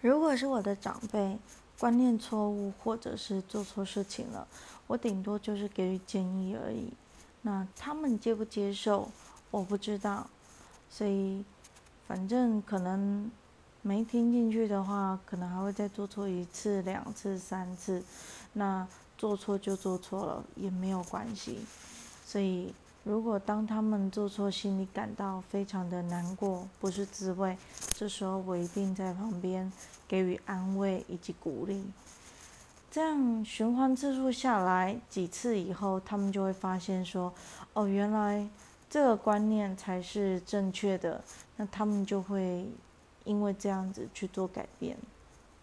如果是我的长辈观念错误，或者是做错事情了，我顶多就是给予建议而已。那他们接不接受，我不知道。所以，反正可能没听进去的话，可能还会再做错一次、两次、三次。那做错就做错了，也没有关系。所以。如果当他们做错，心里感到非常的难过，不是滋味，这时候我一定在旁边给予安慰以及鼓励。这样循环次数下来几次以后，他们就会发现说：“哦，原来这个观念才是正确的。”那他们就会因为这样子去做改变。